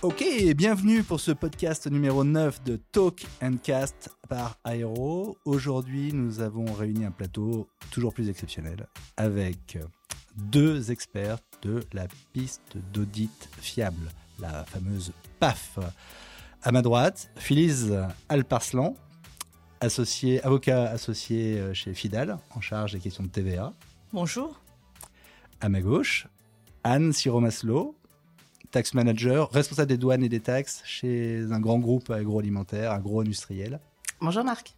Ok, bienvenue pour ce podcast numéro 9 de Talk and Cast par Aero. Aujourd'hui, nous avons réuni un plateau toujours plus exceptionnel avec deux experts de la piste d'audit fiable, la fameuse PAF. À ma droite, Phyllis Alparslan, associé, avocat associé chez Fidal, en charge des questions de TVA. Bonjour. À ma gauche, Anne Siromaslo, tax manager, responsable des douanes et des taxes chez un grand groupe agroalimentaire, agro-industriel. Bonjour Marc.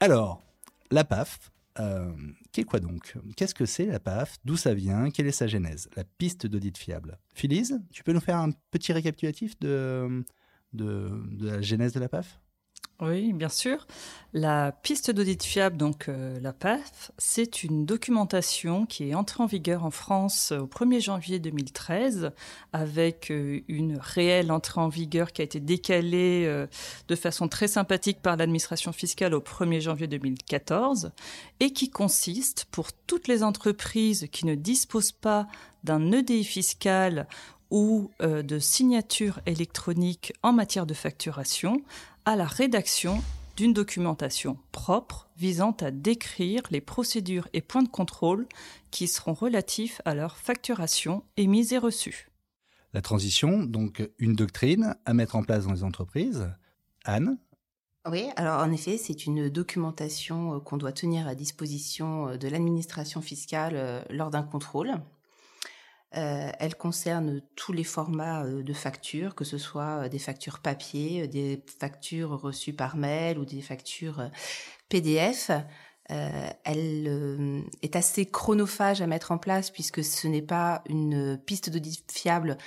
Alors, la PAF, euh, qu'est quoi donc? Qu'est-ce que c'est la PAF? D'où ça vient? Quelle est sa genèse? La piste d'audit fiable. Phyllis, tu peux nous faire un petit récapitulatif de, de, de la genèse de la PAF? Oui, bien sûr. La piste d'audit fiable, donc euh, la PAF, c'est une documentation qui est entrée en vigueur en France au 1er janvier 2013, avec euh, une réelle entrée en vigueur qui a été décalée euh, de façon très sympathique par l'administration fiscale au 1er janvier 2014, et qui consiste pour toutes les entreprises qui ne disposent pas d'un EDI fiscal ou de signature électronique en matière de facturation à la rédaction d'une documentation propre visant à décrire les procédures et points de contrôle qui seront relatifs à leur facturation émise et reçue. La transition, donc une doctrine à mettre en place dans les entreprises. Anne? Oui, alors en effet, c'est une documentation euh, qu'on doit tenir à disposition euh, de l'administration fiscale euh, lors d'un contrôle. Euh, elle concerne tous les formats euh, de factures, que ce soit euh, des factures papier, des factures reçues par mail ou des factures PDF. elle est assez chronophage à mettre en place puisque ce n'est pas une piste d'audit fiable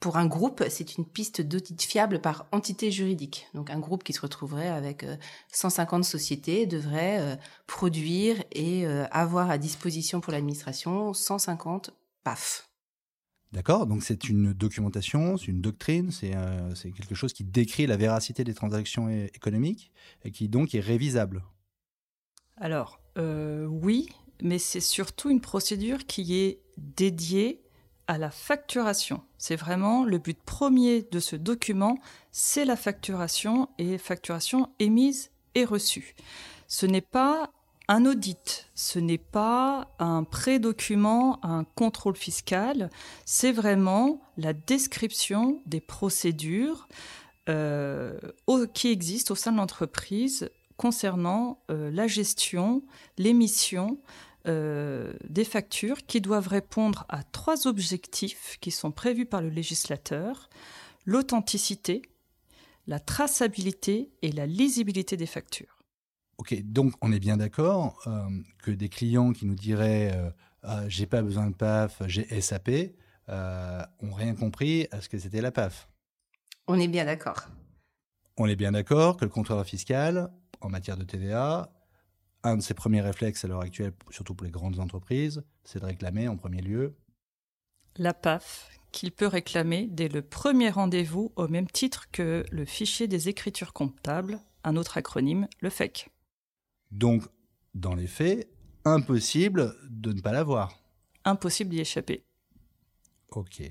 pour un groupe, c'est une piste d'audit fiable par entité juridique. Donc un groupe qui se retrouverait avec 150 sociétés devrait produire et avoir à disposition pour l'administration 150 PAF. D'accord? Donc c'est une documentation, c'est une doctrine, euh, c'est quelque chose qui décrit la véracité des transactions économiques et qui donc est révisable. Alors euh, oui, mais c'est surtout une procédure qui est dédiée à la facturation. C'est vraiment le but premier de ce document, c'est la facturation et facturation émise et reçue. Ce n'est pas un audit, ce n'est pas un pré-document, un contrôle fiscal, c'est vraiment la description des procédures euh, qui existent au sein de l'entreprise concernant euh, la gestion, l'émission euh, des factures qui doivent répondre à trois objectifs qui sont prévus par le législateur, l'authenticité, la traçabilité et la lisibilité des factures. Ok, donc on est bien d'accord euh, que des clients qui nous diraient euh, ah, j'ai pas besoin de PAF, j'ai SAP, euh, ont rien compris à ce que c'était la PAF. On est bien d'accord. On est bien d'accord que le contrôleur fiscal, en matière de TVA, un de ses premiers réflexes à l'heure actuelle, surtout pour les grandes entreprises, c'est de réclamer en premier lieu la PAF qu'il peut réclamer dès le premier rendez-vous au même titre que le fichier des écritures comptables, un autre acronyme, le FEC. Donc, dans les faits, impossible de ne pas l'avoir. Impossible d'y échapper. Ok.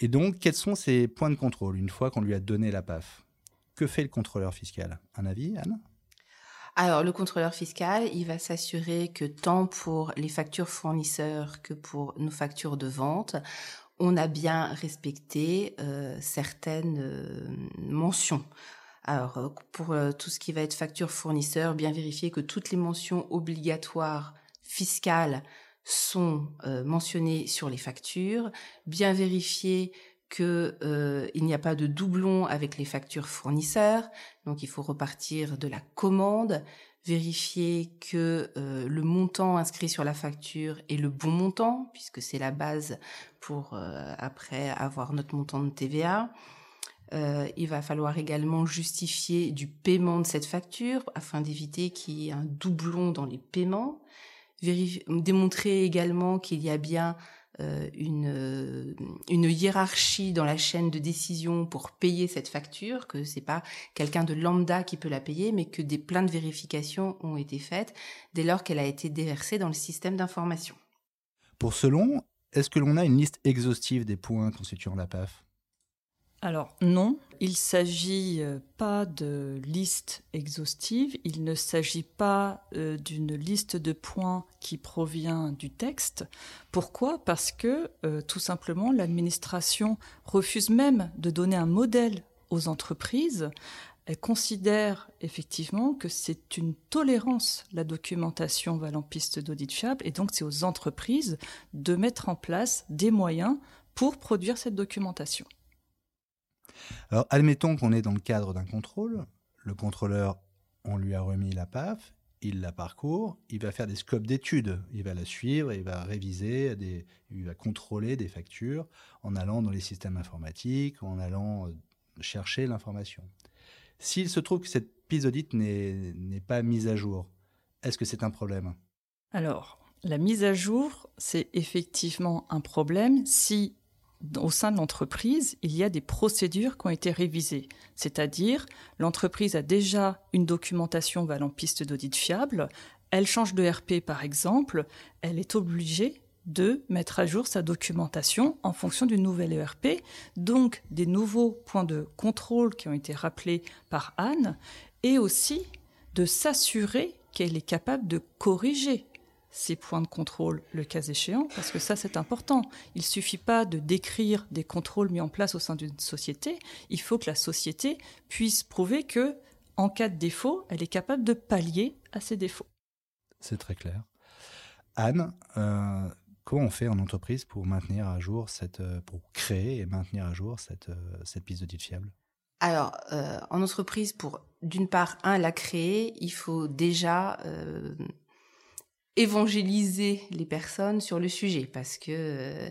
Et donc, quels sont ces points de contrôle une fois qu'on lui a donné la PAF? Que fait le contrôleur fiscal? Un avis, Anne? Alors, le contrôleur fiscal, il va s'assurer que tant pour les factures fournisseurs que pour nos factures de vente, on a bien respecté euh, certaines euh, mentions. Alors, euh, pour euh, tout ce qui va être facture fournisseur, bien vérifier que toutes les mentions obligatoires fiscales sont euh, mentionnées sur les factures, bien vérifier qu'il n'y a pas de doublon avec les factures fournisseurs, donc il faut repartir de la commande, vérifier que le montant inscrit sur la facture est le bon montant, puisque c'est la base pour après avoir notre montant de TVA. Euh, il va falloir également justifier du paiement de cette facture afin d'éviter qu'il y ait un doublon dans les paiements. démontrer également qu'il y a bien euh, une, une hiérarchie dans la chaîne de décision pour payer cette facture, que c'est pas quelqu'un de lambda qui peut la payer, mais que des plein de vérifications ont été faites dès lors qu'elle a été déversée dans le système d'information. Pour ce long, est-ce que l'on a une liste exhaustive des points constituant la PAF alors non, il s'agit euh, pas de liste exhaustive, il ne s'agit pas euh, d'une liste de points qui provient du texte. Pourquoi? Parce que euh, tout simplement l'administration refuse même de donner un modèle aux entreprises. Elle considère effectivement que c'est une tolérance, la documentation valant piste d'audit fiable, et donc c'est aux entreprises de mettre en place des moyens pour produire cette documentation. Alors, admettons qu'on est dans le cadre d'un contrôle. Le contrôleur, on lui a remis la PAF, il la parcourt, il va faire des scopes d'études, il va la suivre, il va réviser, il va contrôler des factures en allant dans les systèmes informatiques, en allant euh, chercher l'information. S'il se trouve que cette piste n'est pas mise à jour, est-ce que c'est un problème? Alors, la mise à jour, c'est effectivement un problème si au sein de l'entreprise, il y a des procédures qui ont été révisées. C'est-à-dire, l'entreprise a déjà une documentation valant piste d'audit fiable, elle change de RP par exemple, elle est obligée de mettre à jour sa documentation en fonction du nouvel ERP, donc des nouveaux points de contrôle qui ont été rappelés par Anne, et aussi de s'assurer qu'elle est capable de corriger ces points de contrôle le cas échéant, parce que ça c'est important. Il ne suffit pas de décrire des contrôles mis en place au sein d'une société, il faut que la société puisse prouver que, en cas de défaut, elle est capable de pallier à ces défauts. C'est très clair. Anne, euh, comment on fait en entreprise pour maintenir à jour cette, euh, pour créer et maintenir à jour cette, euh, cette piste d'audit fiable? Alors, en entreprise, pour d'une part, un, la créer, il faut déjà évangéliser les personnes sur le sujet parce que euh,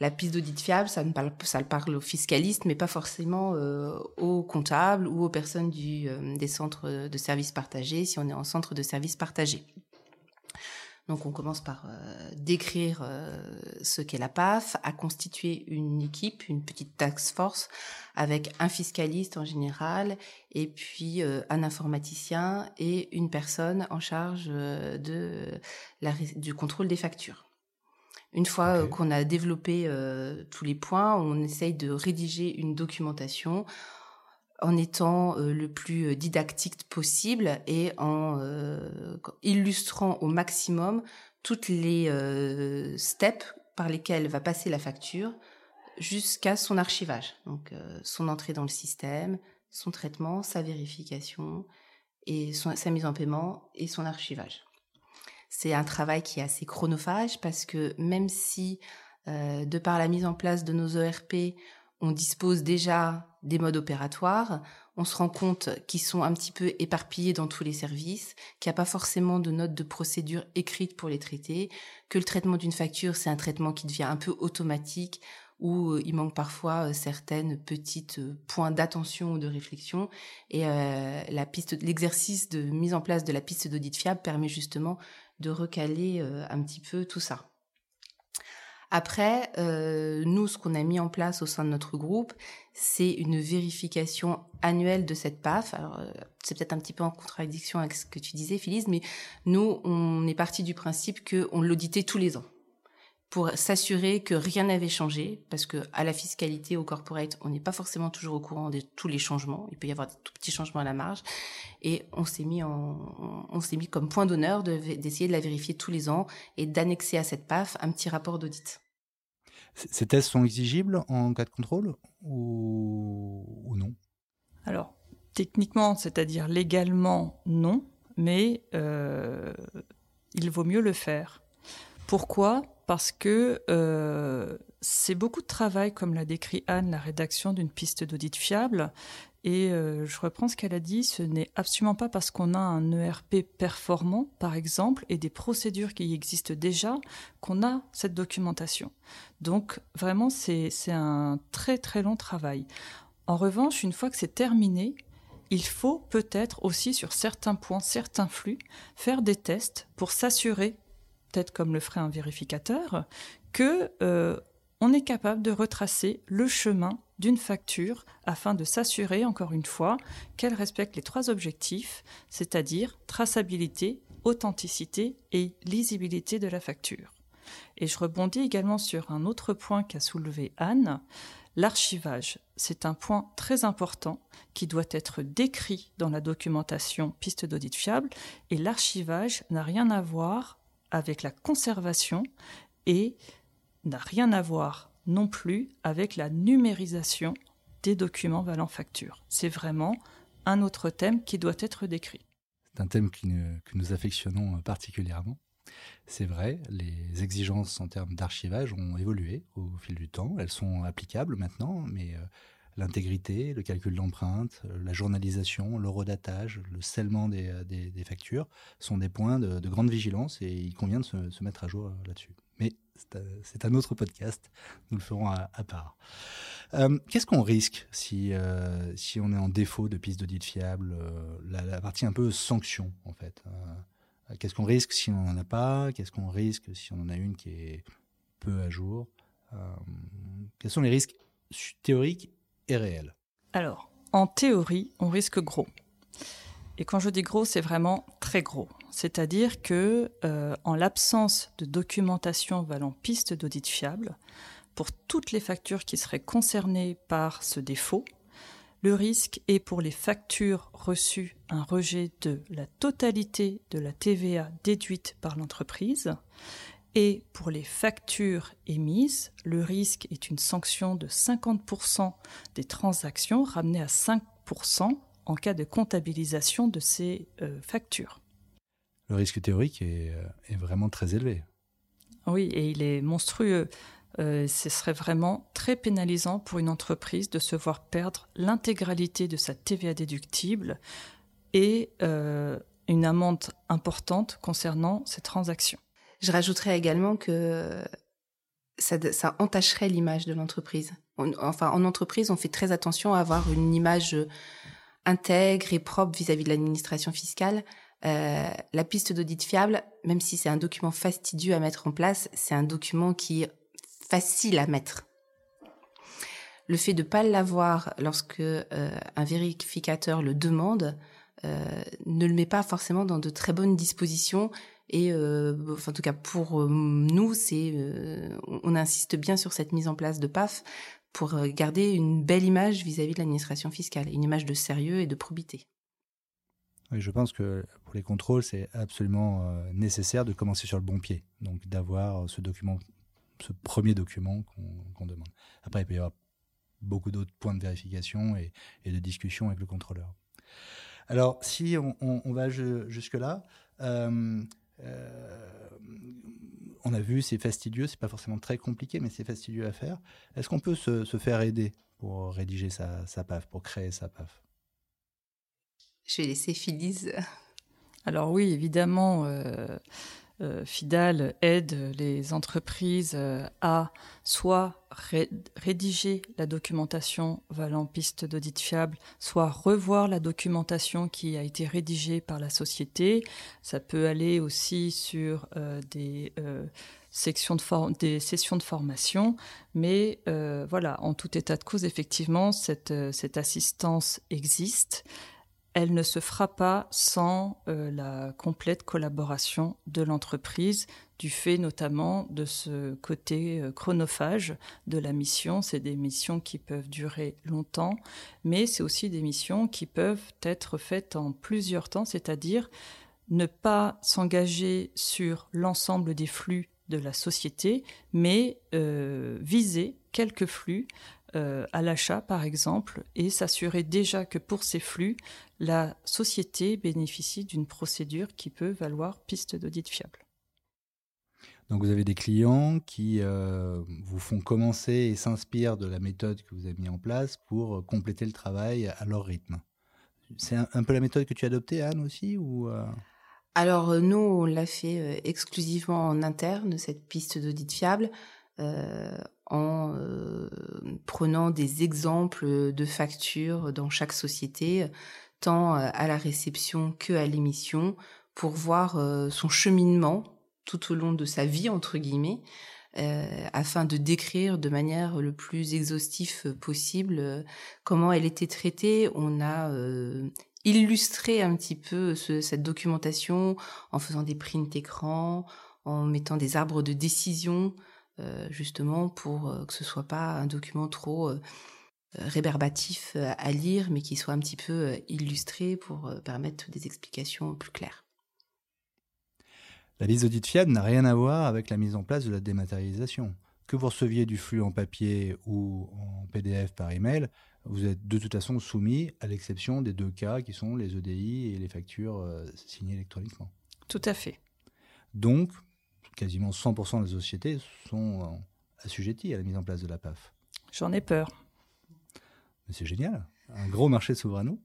la piste d'audit fiable, ça, ne parle, ça parle aux fiscalistes, mais pas forcément euh, aux comptables ou aux personnes du, euh, des centres de services partagés, si on est en centre de services partagés. Donc on commence par euh, décrire euh, ce qu'est la PAF, à constituer une équipe, une petite task force avec un fiscaliste en général et puis euh, un informaticien et une personne en charge de la, du contrôle des factures. Une fois qu'on a développé tous les points, on essaye de rédiger une documentation en étant euh, le plus euh, didactique possible et en euh, illustrant au maximum toutes les steps par lesquels va passer la facture jusqu'à son archivage. Donc son entrée dans le système, son traitement, sa vérification et sa mise en paiement et son archivage. C'est un travail qui est assez chronophage parce que même si de par la mise en place de nos ERP, on dispose déjà des modes opératoires, on se rend compte qu'ils sont un petit peu éparpillés dans tous les services, qu'il n'y a pas forcément de notes de procédure écrites pour les traiter, que le traitement d'une facture, c'est un traitement qui devient un peu automatique, où euh, il manque parfois euh, certaines petites euh, points d'attention ou de réflexion. Et la piste, l'exercice de mise en place de la piste d'audit fiable permet justement de recaler un petit peu tout ça. Après, euh, nous, ce qu'on a mis en place au sein de notre groupe, c'est une vérification annuelle de cette PAF. Alors, euh, c'est peut-être un petit peu en contradiction avec ce que tu disais, Phyllis, mais nous, on est parti du principe qu'on l'auditait tous les ans pour s'assurer que rien n'avait changé, parce que à la fiscalité, au corporate, on n'est pas forcément toujours au courant de tous les changements. Il peut y avoir des tout petits changements à la marge, et on s'est mis on s'est mis comme point d'honneur d'essayer de la vérifier tous les ans et d'annexer à cette PAF un petit rapport d'audit. Ces tests sont exigibles en cas de contrôle ou, non? Alors, techniquement, c'est-à-dire légalement, non, mais euh, il vaut mieux le faire. Pourquoi? Parce que euh, c'est beaucoup de travail, comme l'a décrit Anne, la rédaction d'une piste d'audit fiable. Et euh, je reprends ce qu'elle a dit, ce n'est absolument pas parce qu'on a un ERP performant, par exemple, et des procédures qui existent déjà, qu'on a cette documentation. Donc vraiment, c'est un très très long travail. En revanche, une fois que c'est terminé, il faut peut-être aussi sur certains points, certains flux, faire des tests pour s'assurer, peut-être comme le ferait un vérificateur, que euh, on est capable de retracer le chemin d'une facture afin de s'assurer, encore une fois, qu'elle respecte les trois objectifs, c'est-à-dire traçabilité, authenticité et lisibilité de la facture. Et je rebondis également sur un autre point qu'a soulevé Anne. L'archivage, c'est un point très important qui doit être décrit dans la documentation piste d'audit fiable et l'archivage n'a rien à voir avec la conservation et n'a rien à voir non plus avec la numérisation des documents valant facture. C'est vraiment un autre thème qui doit être décrit. C'est un thème que nous affectionnons particulièrement. C'est vrai, les exigences en termes d'archivage ont évolué au fil du temps. Elles sont applicables maintenant, mais euh, l'intégrité, le calcul d'empreintes, euh, la journalisation, l'eurodatage, le scellement des, euh, factures sont des points de, grande vigilance et il convient de se, mettre à jour là-dessus. Mais c'est un autre podcast, nous le ferons à, part. Qu'est-ce qu'on risque si, si on est en défaut de piste d'audit fiable la, la, partie un peu sanction, en fait. Euh, qu'est-ce qu'on risque si on n'en a pas? Qu'est-ce qu'on risque si on en a une qui est peu à jour? Euh, Quels sont les risques théoriques et réels? Alors, en théorie, on risque gros. Et quand je dis gros, c'est vraiment gros. C'est-à-dire que, euh, en l'absence de documentation valant piste d'audit fiable, pour toutes les factures qui seraient concernées par ce défaut, le risque est pour les factures reçues un rejet de la totalité de la TVA déduite par l'entreprise. Et pour les factures émises, le risque est une sanction de 50% des transactions ramenées à 5% en cas de comptabilisation de ces euh, factures. Le risque théorique est, euh, est, vraiment très élevé. Oui, et il est monstrueux. Euh, ce serait vraiment très pénalisant pour une entreprise de se voir perdre l'intégralité de sa TVA déductible et euh, une amende importante concernant ces transactions. Je rajouterais également que ça, entacherait l'image de l'entreprise. Enfin, en entreprise, on fait très attention à avoir une image intègre et propre vis-à-vis de l'administration fiscale. Euh, la piste d'audit fiable, même si c'est un document fastidieux à mettre en place, c'est un document qui facile à mettre. Le fait de ne pas l'avoir lorsque euh, un vérificateur le demande euh, ne le met pas forcément dans de très bonnes dispositions et euh, en tout cas pour nous c'est on insiste bien sur cette mise en place de PAF pour garder une belle image vis-à-vis de l'administration fiscale, une image de sérieux et de probité. Je pense que pour les contrôles, c'est absolument nécessaire de commencer sur le bon pied. Donc d'avoir ce document ce premier document qu'on demande. Après, il peut y avoir beaucoup d'autres points de vérification et, de discussion avec le contrôleur. Alors, si on, va jusque-là, euh, euh, on a vu, c'est fastidieux, c'est pas forcément très compliqué, mais c'est fastidieux à faire. Est-ce qu'on peut se, faire aider pour rédiger sa, PAF, pour créer sa PAF? Je vais laisser Phyllis. Alors oui, évidemment. Euh, euh, Fidal aide les entreprises euh, à soit rédiger la documentation valant piste d'audit fiable, soit revoir la documentation qui a été rédigée par la société. Ça peut aller aussi sur des sessions de formation, mais voilà, en tout état de cause, effectivement, cette assistance existe elle ne se fera pas sans euh, la complète collaboration de l'entreprise, du fait notamment de ce côté euh, chronophage de la mission. C'est des missions qui peuvent durer longtemps, mais c'est aussi des missions qui peuvent être faites en plusieurs temps, c'est-à-dire ne pas s'engager sur l'ensemble des flux de la société, mais euh, viser quelques flux euh, à l'achat, par exemple, et s'assurer déjà que pour ces flux, la société bénéficie d'une procédure qui peut valoir piste d'audit fiable. Donc vous avez des clients qui euh, vous font commencer et s'inspirent de la méthode que vous avez mis en place pour compléter le travail à leur rythme. C'est un, peu la méthode que tu as adoptée, Anne, aussi ou euh? Alors nous, on l'a fait exclusivement en interne, cette piste d'audit fiable. Euh, en euh, prenant des exemples de factures dans chaque société, tant euh, à la réception que à l'émission, pour voir son cheminement tout au long de sa vie, entre guillemets, afin de décrire de manière le plus exhaustif possible comment elle était traitée. On a illustré un petit peu cette documentation en faisant des prints écrans, en mettant des arbres de décision, justement pour que ce soit pas un document trop rébarbatif à lire, mais qui soit un petit peu illustré pour permettre des explications plus claires. La liste d'audit fiable n'a rien à voir avec la mise en place de la dématérialisation. Que vous receviez du flux en papier ou en PDF par email, vous êtes de toute façon soumis à l'exception des deux cas qui sont les EDI et les factures euh, signées électroniquement. Tout à fait. Donc, quasiment 100% des sociétés sont euh, assujetties à la mise en place de la PAF. J'en ai peur. C'est génial, un gros marché s'ouvre à nous.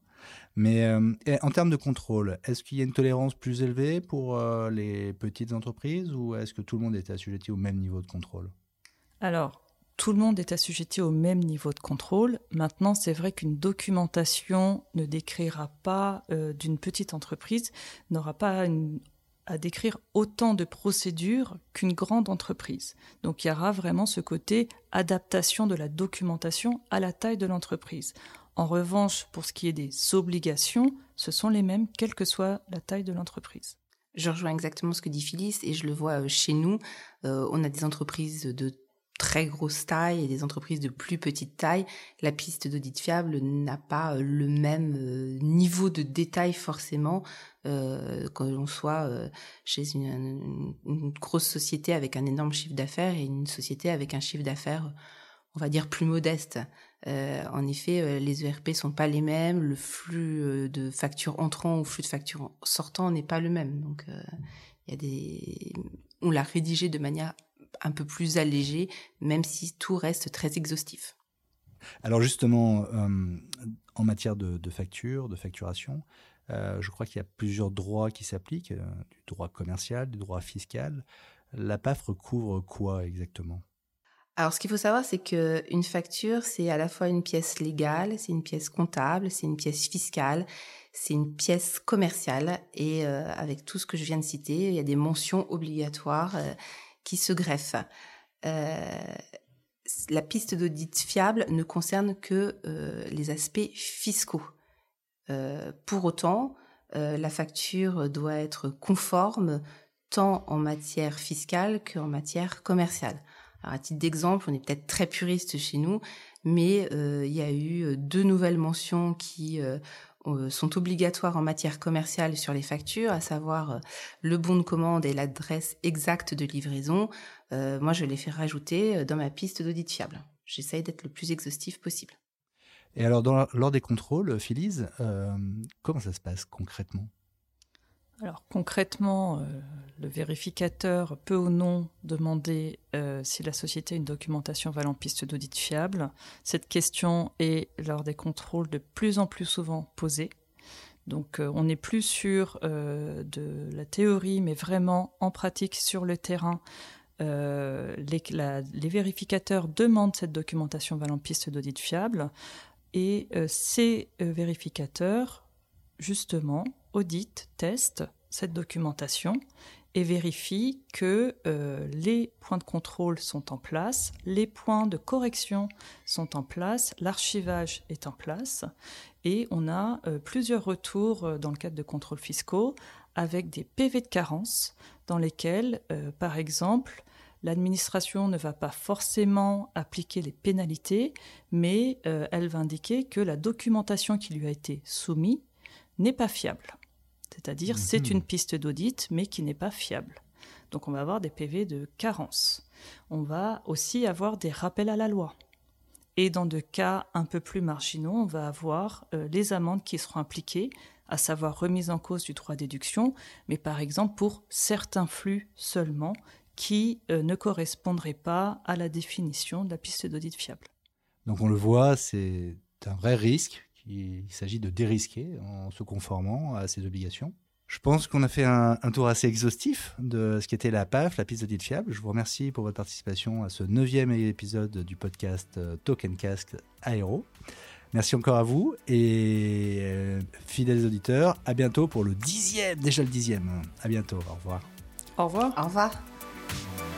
Mais euh, en termes de contrôle, est-ce qu'il y a une tolérance plus élevée pour les petites entreprises ou est-ce que tout le monde est assujetti au même niveau de contrôle? Alors, tout le monde est assujetti au même niveau de contrôle. Maintenant, c'est vrai qu'une documentation ne décrira pas euh, d'une petite entreprise, n'aura pas à décrire autant de procédures qu'une grande entreprise. Donc il y aura vraiment ce côté adaptation de la documentation à la taille de l'entreprise. En revanche, pour ce qui est des obligations, ce sont les mêmes, quelle que soit la taille de l'entreprise. Je rejoins exactement ce que dit Phyllis et je le vois euh, chez nous. Euh, on a des entreprises de très grosse taille et des entreprises de plus petite taille, la piste d'audit fiable n'a pas euh, le même euh, niveau de détail forcément euh, quand on soit euh, chez une, grosse société avec un énorme chiffre d'affaires et une société avec un chiffre d'affaires, on va dire, plus modeste. En effet, les ERP sont pas les mêmes, le flux de factures entrant ou flux de factures sortant n'est pas le même. Donc, il y a des, on l'a rédigé de manière un peu plus allégé, même si tout reste très exhaustif. Alors justement, euh, en matière de, facture, de facturation, euh, je crois qu'il y a plusieurs droits qui s'appliquent, euh, du droit commercial, du droit fiscal. La PAF recouvre quoi exactement? Alors, ce qu'il faut savoir, c'est qu'une facture, c'est à la fois une pièce légale, c'est une pièce comptable, c'est une pièce fiscale, c'est une pièce commerciale. Et avec tout ce que je viens de citer, il y a des mentions obligatoires qui se greffent. Euh, la piste d'audit fiable ne concerne que euh, les aspects fiscaux. Euh, pour autant, la facture doit être conforme tant en matière fiscale qu'en matière commerciale. À titre d'exemple, on est peut-être très puriste chez nous, mais il y a eu deux nouvelles mentions qui sont obligatoires en matière commerciale sur les factures, à savoir euh, le bon de commande et l'adresse exacte de livraison. Euh, moi, je les fais rajouter dans ma piste d'audit fiable. J'essaye d'être le plus exhaustif possible. Et alors, lors des contrôles, Phyllis, comment ça se passe concrètement? Alors concrètement, euh, le vérificateur peut ou non demander euh, si la société a une documentation valant piste d'audit fiable. Cette question est lors des contrôles de plus en plus souvent posée. Donc euh, on n'est plus sur de la théorie, mais vraiment en pratique sur le terrain. Les, les, vérificateurs demandent cette documentation valant piste d'audit fiable et ces vérificateurs, justement, audite, teste cette documentation et vérifie que euh, les points de contrôle sont en place, les points de correction sont en place, l'archivage est en place et on a euh, plusieurs retours euh, dans le cadre de contrôles fiscaux avec des PV de carence dans lesquels, par exemple, l'administration ne va pas forcément appliquer les pénalités, mais elle va indiquer que la documentation qui lui a été soumise n'est pas fiable. C'est-à-dire, c'est mhm. une piste d'audit, mais qui n'est pas fiable. Donc, on va avoir des PV de carence. On va aussi avoir des rappels à la loi. Et dans de cas un peu plus marginaux, on va avoir euh, les amendes qui seront impliquées, à savoir remise en cause du droit d'éduction, mais par exemple pour certains flux seulement qui euh, ne correspondraient pas à la définition de la piste d'audit fiable. Donc on le voit, c'est un vrai risque il s'agit de dérisquer en se conformant à ses obligations. Je pense qu'on a fait un, tour assez exhaustif de ce qu'était la PAF, la piste d'audit fiable. Je vous remercie pour votre participation à ce neuvième épisode du podcast euh, Token Cast Aéro. Merci encore à vous et euh, fidèles auditeurs, à bientôt pour le dixième, déjà le dixième. À bientôt, au revoir. Au revoir. Au revoir.